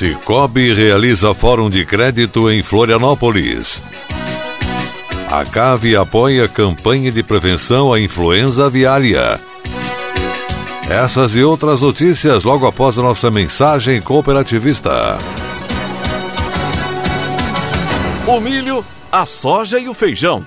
Cicobi realiza Fórum de Crédito em Florianópolis. A CAVE apoia campanha de prevenção à influenza aviária. Essas e outras notícias logo após a nossa mensagem cooperativista. O milho, a soja e o feijão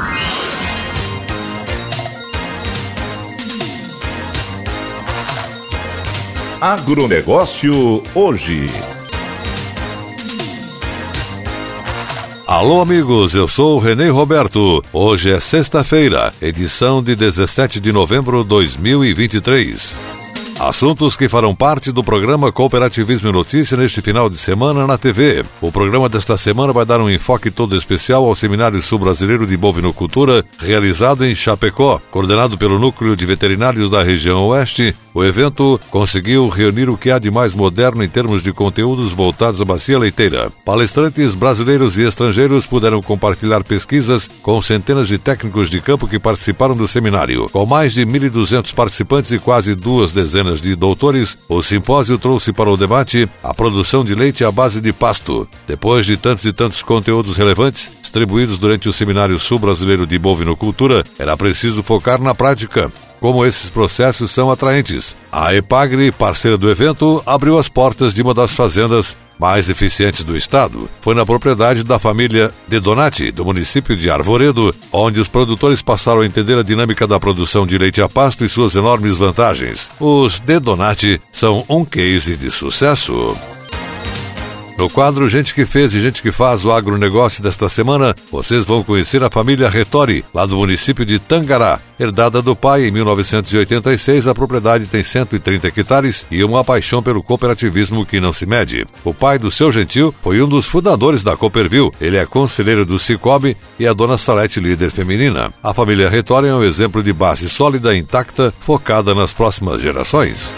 Agronegócio hoje. Alô, amigos, eu sou o Renê Roberto. Hoje é sexta-feira, edição de 17 de novembro de 2023. Assuntos que farão parte do programa Cooperativismo e Notícia neste final de semana na TV. O programa desta semana vai dar um enfoque todo especial ao Seminário Sul-Brasileiro de Bovinocultura, realizado em Chapecó, coordenado pelo Núcleo de Veterinários da região Oeste. O evento conseguiu reunir o que há de mais moderno em termos de conteúdos voltados à bacia leiteira. Palestrantes brasileiros e estrangeiros puderam compartilhar pesquisas com centenas de técnicos de campo que participaram do seminário. Com mais de 1.200 participantes e quase duas dezenas de doutores, o simpósio trouxe para o debate a produção de leite à base de pasto. Depois de tantos e tantos conteúdos relevantes distribuídos durante o Seminário Sul Brasileiro de Bovinocultura, era preciso focar na prática como esses processos são atraentes. A Epagre, parceira do evento, abriu as portas de uma das fazendas mais eficientes do estado. Foi na propriedade da família De Donati, do município de Arvoredo, onde os produtores passaram a entender a dinâmica da produção de leite a pasto e suas enormes vantagens. Os De Donati são um case de sucesso. No quadro Gente que Fez e Gente que Faz o agronegócio desta semana, vocês vão conhecer a família Retori, lá do município de Tangará. Herdada do pai em 1986, a propriedade tem 130 hectares e uma paixão pelo cooperativismo que não se mede. O pai do seu gentil foi um dos fundadores da Cooperville. Ele é conselheiro do Cicobi e a dona Salete, líder feminina. A família Retori é um exemplo de base sólida, intacta, focada nas próximas gerações.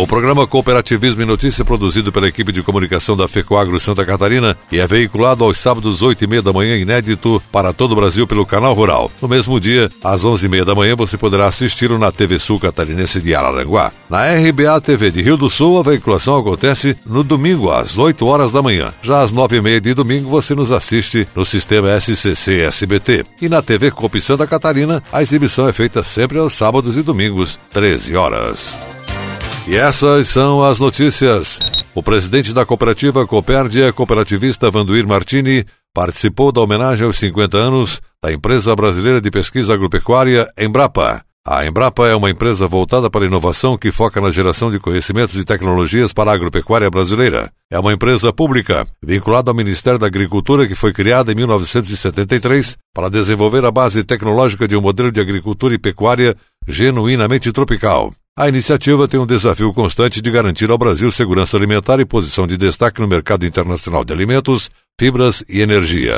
O programa Cooperativismo e Notícia, produzido pela equipe de comunicação da FECOAGRO Santa Catarina e é veiculado aos sábados, 8 e meia da manhã, inédito para todo o Brasil pelo Canal Rural. No mesmo dia, às 11 e meia da manhã, você poderá assisti-lo na TV Sul Catarinense de Araranguá. Na RBA TV de Rio do Sul, a veiculação acontece no domingo, às 8 horas da manhã. Já às 9 e meia de domingo, você nos assiste no sistema SCC SBT. E na TV Copi Santa Catarina, a exibição é feita sempre aos sábados e domingos, 13 horas. E essas são as notícias. O presidente da cooperativa Copérdia, cooperativista Vanduir Martini, participou da homenagem aos 50 anos da empresa brasileira de pesquisa agropecuária Embrapa. A Embrapa é uma empresa voltada para a inovação que foca na geração de conhecimentos e tecnologias para a agropecuária brasileira. É uma empresa pública, vinculada ao Ministério da Agricultura, que foi criada em 1973 para desenvolver a base tecnológica de um modelo de agricultura e pecuária genuinamente tropical. A iniciativa tem um desafio constante de garantir ao Brasil segurança alimentar e posição de destaque no mercado internacional de alimentos, fibras e energia.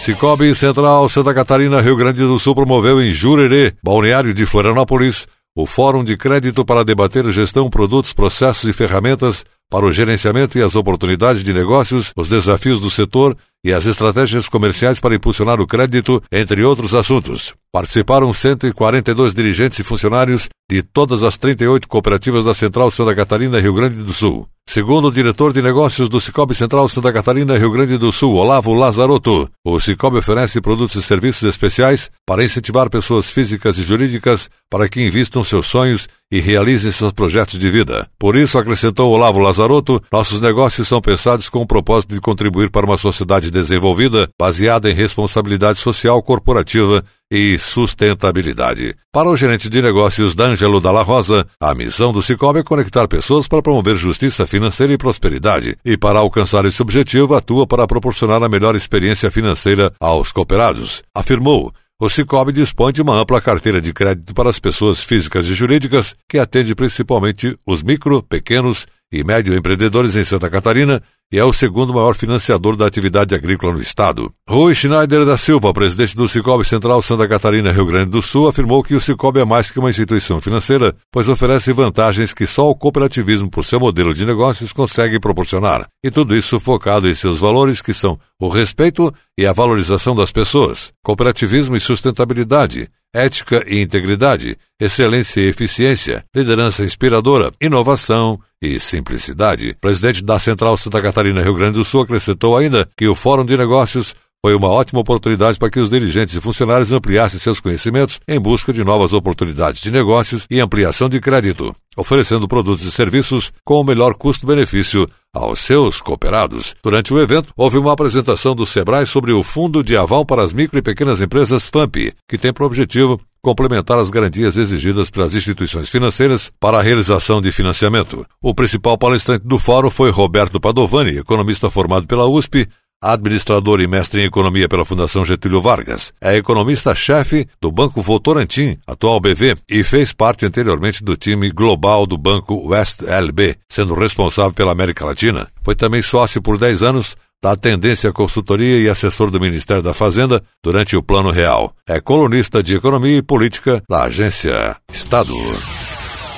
Cicobi Central Santa Catarina, Rio Grande do Sul promoveu em Jurerê, balneário de Florianópolis, o Fórum de Crédito para debater gestão, produtos, processos e ferramentas para o gerenciamento e as oportunidades de negócios, os desafios do setor e as estratégias comerciais para impulsionar o crédito, entre outros assuntos. Participaram 142 dirigentes e funcionários de todas as 38 cooperativas da Central Santa Catarina, Rio Grande do Sul. Segundo o diretor de negócios do Cicobi Central Santa Catarina, Rio Grande do Sul, Olavo Lazarotto, o Cicobi oferece produtos e serviços especiais para incentivar pessoas físicas e jurídicas para que invistam seus sonhos e realizem seus projetos de vida. Por isso, acrescentou Olavo Lazarotto, nossos negócios são pensados com o propósito de contribuir para uma sociedade desenvolvida, baseada em responsabilidade social corporativa e sustentabilidade. Para o gerente de negócios D'Angelo Dalla Rosa, a missão do Cicobi é conectar pessoas para promover justiça financeira e prosperidade, e para alcançar esse objetivo atua para proporcionar a melhor experiência financeira aos cooperados. Afirmou, o Cicobi dispõe de uma ampla carteira de crédito para as pessoas físicas e jurídicas, que atende principalmente os micro, pequenos e médio empreendedores em Santa Catarina e é o segundo maior financiador da atividade agrícola no estado. Rui Schneider da Silva, presidente do Cicobi Central Santa Catarina, Rio Grande do Sul, afirmou que o Cicobi é mais que uma instituição financeira, pois oferece vantagens que só o cooperativismo, por seu modelo de negócios, consegue proporcionar. E tudo isso focado em seus valores, que são o respeito e a valorização das pessoas, cooperativismo e sustentabilidade, ética e integridade, excelência e eficiência, liderança inspiradora, inovação e simplicidade. presidente da Central Santa Catarina, Rio Grande do Sul, acrescentou ainda que o Fórum de Negócios foi uma ótima oportunidade para que os dirigentes e funcionários ampliassem seus conhecimentos em busca de novas oportunidades de negócios e ampliação de crédito, oferecendo produtos e serviços com o melhor custo-benefício aos seus cooperados. Durante o evento, houve uma apresentação do Sebrae sobre o Fundo de Aval para as Micro e Pequenas Empresas FAMP, que tem por objetivo complementar as garantias exigidas pelas instituições financeiras para a realização de financiamento. O principal palestrante do fórum foi Roberto Padovani, economista formado pela USP, administrador e mestre em economia pela Fundação Getúlio Vargas. É economista-chefe do Banco Votorantim, atual BV, e fez parte anteriormente do time global do Banco West LB, sendo responsável pela América Latina. Foi também sócio por 10 anos da Tendência Consultoria e assessor do Ministério da Fazenda durante o Plano Real. É colunista de Economia e Política da agência Estado.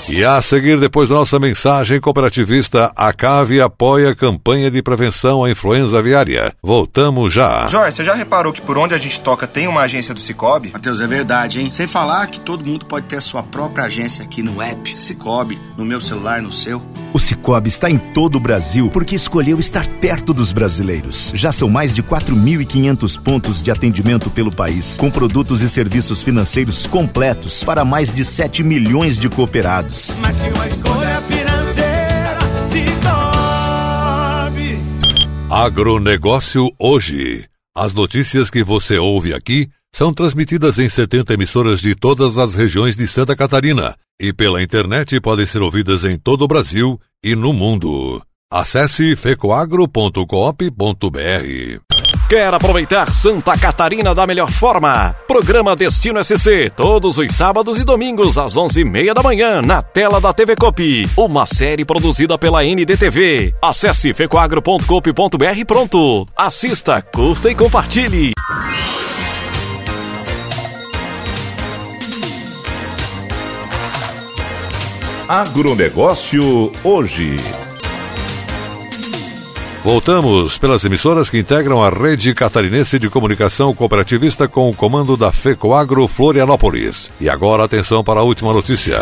E a seguir, depois da nossa mensagem cooperativista, a CAVE apoia a campanha de prevenção à influenza aviária. Voltamos já. Jorge, você já reparou que por onde a gente toca tem uma agência do Cicobi? Matheus, é verdade, hein? Sem falar que todo mundo pode ter a sua própria agência aqui no app Cicobi, no meu celular, no seu. O Cicobi está em todo o Brasil porque escolheu estar perto dos brasileiros. Já são mais de 4.500 pontos de atendimento pelo país, com produtos e serviços financeiros completos para mais de 7 milhões de cooperados. Mas que uma escolha financeira Cicobi. Agronegócio hoje. As notícias que você ouve aqui são transmitidas em 70 emissoras de todas as regiões de Santa Catarina e pela internet podem ser ouvidas em todo o Brasil e no mundo. Acesse fecoagro.coop.br. Quer aproveitar Santa Catarina da melhor forma? Programa Destino SC, todos os sábados e domingos às 11h30 da manhã, na tela da TV Cop. Uma série produzida pela NDTV. Acesse fecoagro.coop.br pronto. Assista, curta e compartilhe. Agronegócio hoje. Voltamos pelas emissoras que integram a rede catarinense de comunicação cooperativista com o comando da FECOAGRO Florianópolis. E agora atenção para a última notícia.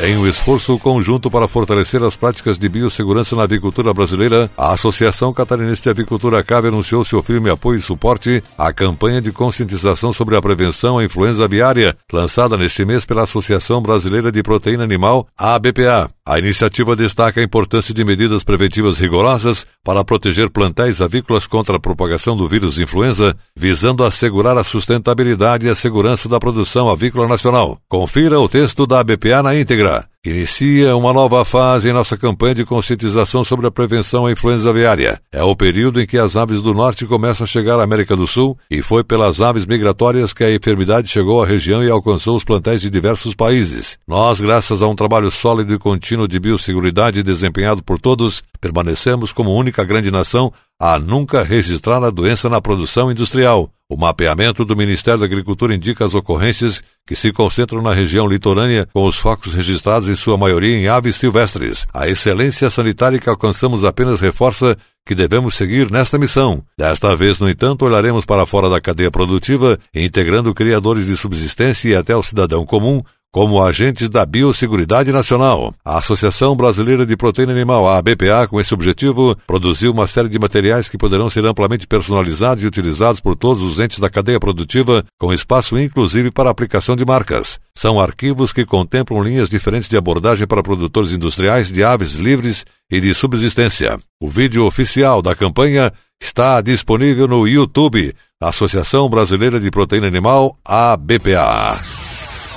Em um esforço conjunto para fortalecer as práticas de biossegurança na avicultura brasileira, a Associação Catarinense de Avicultura CAVE anunciou seu firme apoio e suporte à campanha de conscientização sobre a prevenção à influenza aviária, lançada neste mês pela Associação Brasileira de Proteína Animal, ABPA. A iniciativa destaca a importância de medidas preventivas rigorosas para proteger plantéis avícolas contra a propagação do vírus influenza, visando assegurar a sustentabilidade e a segurança da produção avícola nacional. Confira o texto da ABPA na íntegra. Inicia uma nova fase em nossa campanha de conscientização sobre a prevenção à influenza aviária. É o período em que as aves do norte começam a chegar à América do Sul e foi pelas aves migratórias que a enfermidade chegou à região e alcançou os plantéis de diversos países. Nós, graças a um trabalho sólido e contínuo de biosseguridade desempenhado por todos, permanecemos como única grande nação a nunca registrar a doença na produção industrial O mapeamento do Ministério da Agricultura indica as ocorrências que se concentram na região litorânea, com os focos registrados em sua maioria em aves silvestres. A excelência sanitária que alcançamos apenas reforça que devemos seguir nesta missão. Desta vez, no entanto, olharemos para fora da cadeia produtiva, integrando criadores de subsistência e até o cidadão comum, como agentes da Biosseguridade Nacional. A Associação Brasileira de Proteína Animal, a ABPA, com esse objetivo, produziu uma série de materiais que poderão ser amplamente personalizados e utilizados por todos os entes da cadeia produtiva, com espaço inclusive para aplicação de marcas. São arquivos que contemplam linhas diferentes de abordagem para produtores industriais de aves livres e de subsistência. O vídeo oficial da campanha está disponível no YouTube, Associação Brasileira de Proteína Animal, ABPA.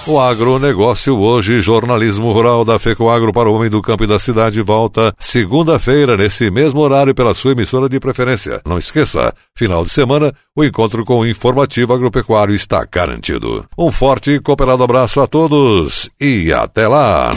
O agronegócio hoje, jornalismo rural da FECOAGro para o homem do campo e da cidade volta segunda-feira, nesse mesmo horário, pela sua emissora de preferência. Não esqueça, final de semana, o encontro com o informativo agropecuário está garantido. Um forte e cooperado abraço a todos e até lá!